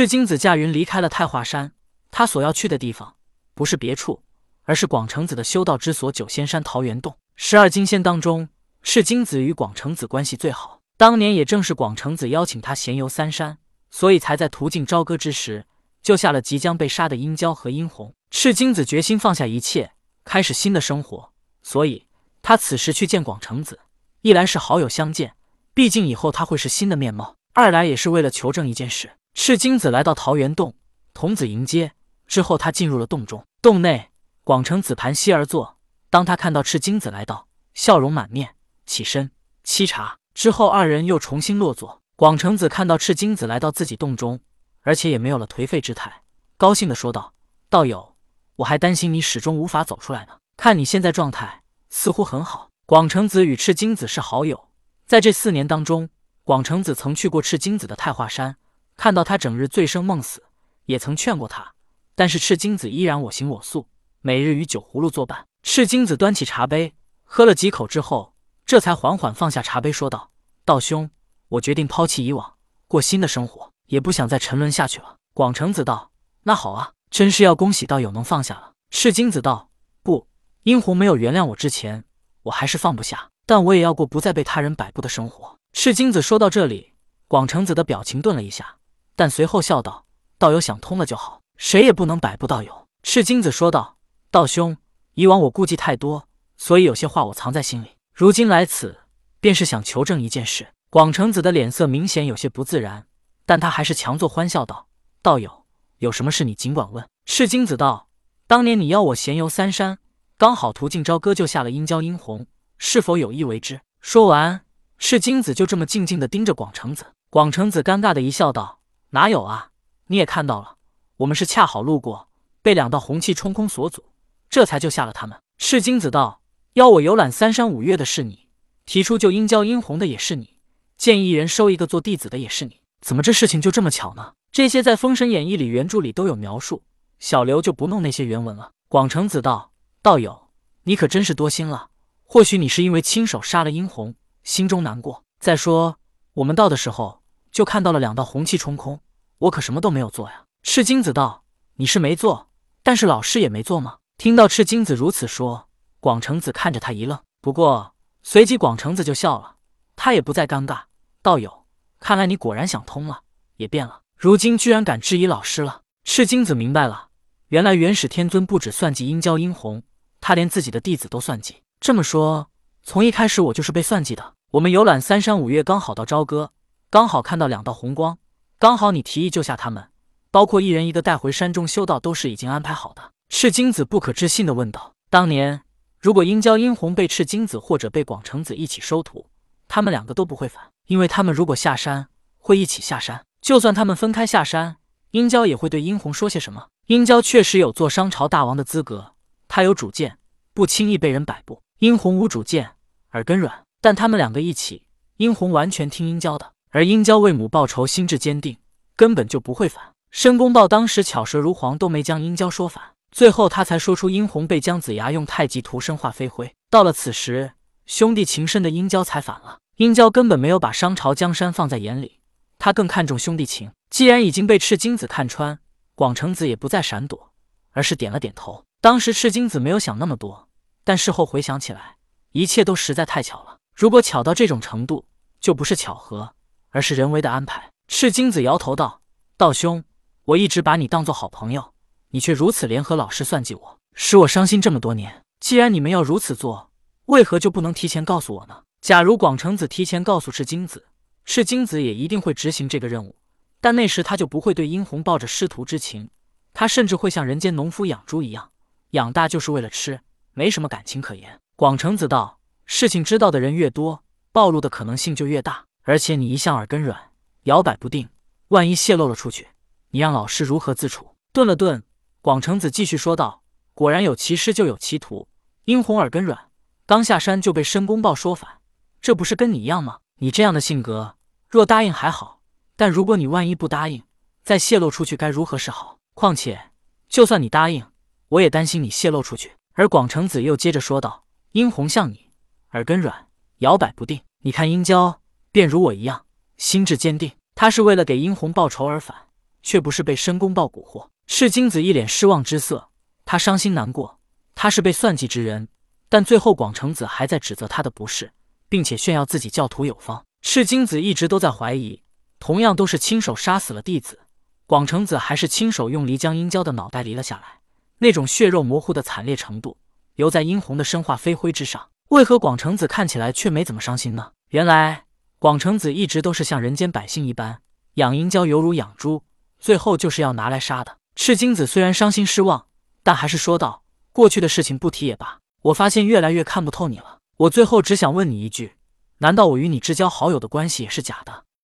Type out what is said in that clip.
赤精子驾云离开了太华山，他所要去的地方不是别处，而是广成子的修道之所九仙山桃源洞。十二金仙当中，赤精子与广成子关系最好。当年也正是广成子邀请他闲游三山，所以才在途径朝歌之时救下了即将被杀的殷郊和殷红。赤精子决心放下一切，开始新的生活，所以他此时去见广成子，一来是好友相见，毕竟以后他会是新的面貌；二来也是为了求证一件事。赤精子来到桃源洞，童子迎接之后，他进入了洞中。洞内，广成子盘膝而坐。当他看到赤精子来到，笑容满面，起身沏茶。之后，二人又重新落座。广成子看到赤精子来到自己洞中，而且也没有了颓废之态，高兴地说道：“道友，我还担心你始终无法走出来呢。看你现在状态，似乎很好。”广成子与赤精子是好友，在这四年当中，广成子曾去过赤精子的太华山，看到他整日醉生梦死，也曾劝过他，但是赤精子依然我行我素，每日与酒葫芦作伴。赤精子端起茶杯，喝了几口之后。这才缓缓放下茶杯，说道：“道兄，我决定抛弃以往，过新的生活，也不想再沉沦下去了。”广成子道：“那好啊，真是要恭喜道友能放下了。”赤精子道：“不，殷红没有原谅我之前，我还是放不下，但我也要过不再被他人摆布的生活。”赤精子说到这里，广成子的表情顿了一下，但随后笑道：“道友想通了就好，谁也不能摆布道友。”赤金子说道：“道兄，以往我顾忌太多，所以有些话我藏在心里。”如今来此，便是想求证一件事。广成子的脸色明显有些不自然，但他还是强作欢笑道：“道友，有什么事你尽管问。”赤金子道：“当年你邀我闲游三山，刚好途径朝歌救下了殷郊殷红，是否有意为之？”说完，赤金子就这么静静的盯着广成子。广成子尴尬的一笑道：“哪有啊？你也看到了，我们是恰好路过，被两道红气冲空所阻，这才救下了他们。”赤精子道。邀我游览三山五岳的是你，提出救殷郊殷红的也是你，建议一人收一个做弟子的也是你，怎么这事情就这么巧呢？这些在《封神演义》里原著里都有描述，小刘就不弄那些原文了。广成子道：“道友，你可真是多心了。或许你是因为亲手杀了殷红，心中难过。再说我们到的时候就看到了两道红气冲空，我可什么都没有做呀。”赤精子道：“你是没做，但是老师也没做吗？”听到赤精子如此说。广成子看着他一愣，不过随即广成子就笑了，他也不再尴尬。道友，看来你果然想通了，也变了，如今居然敢质疑老师了。赤精子明白了，原来元始天尊不止算计殷郊殷红，他连自己的弟子都算计。这么说，从一开始我就是被算计的。我们游览三山五岳，刚好到朝歌，刚好看到两道红光，刚好你提议救下他们，包括一人一个带回山中修道，都是已经安排好的。赤精子不可置信的问道：“当年。”如果殷郊、殷红被赤精子或者被广成子一起收徒，他们两个都不会反，因为他们如果下山会一起下山。就算他们分开下山，殷郊也会对殷红说些什么。殷郊确实有做商朝大王的资格，他有主见，不轻易被人摆布。殷红无主见，耳根软，但他们两个一起，殷红完全听殷郊的，而殷郊为母报仇，心智坚定，根本就不会反。申公豹当时巧舌如簧，都没将殷郊说反。最后，他才说出殷红被姜子牙用太极图身化飞灰。到了此时，兄弟情深的殷郊才反了。殷郊根本没有把商朝江山放在眼里，他更看重兄弟情。既然已经被赤精子看穿，广成子也不再闪躲，而是点了点头。当时赤精子没有想那么多，但事后回想起来，一切都实在太巧了。如果巧到这种程度，就不是巧合，而是人为的安排。赤精子摇头道：“道兄，我一直把你当做好朋友。”你却如此联合老师算计我，使我伤心这么多年。既然你们要如此做，为何就不能提前告诉我呢？假如广成子提前告诉赤精子，赤精子也一定会执行这个任务。但那时他就不会对殷红抱着师徒之情，他甚至会像人间农夫养猪一样，养大就是为了吃，没什么感情可言。广成子道：“事情知道的人越多，暴露的可能性就越大。而且你一向耳根软，摇摆不定，万一泄露了出去，你让老师如何自处？”顿了顿。广成子继续说道：“果然有其师就有其徒。殷红耳根软，刚下山就被申公豹说反，这不是跟你一样吗？你这样的性格，若答应还好，但如果你万一不答应，再泄露出去该如何是好？况且，就算你答应，我也担心你泄露出去。”而广成子又接着说道：“殷红像你，耳根软，摇摆不定。你看殷郊，便如我一样，心智坚定。他是为了给殷红报仇而反，却不是被申公豹蛊惑。赤精子一脸失望之色，他伤心难过，他是被算计之人。但最后广成子还在指责他的不是，并且炫耀自己教徒有方。赤精子一直都在怀疑，同样都是亲手杀死了弟子，广成子还是亲手用离将殷郊的脑袋离了下来，那种血肉模糊的惨烈程度，犹在殷红的身化飞灰之上。为何广成子看起来却没怎么伤心呢？原来广成子一直都是像人间百姓一般养鹰娇，犹如养猪，最后就是要拿来杀的。赤精子虽然伤心失望，但还是说道：“过去的事情不提也罢。我发现越来越看不透你了。我最后只想问你一句：难道我与你至交好友的关系也是假的？”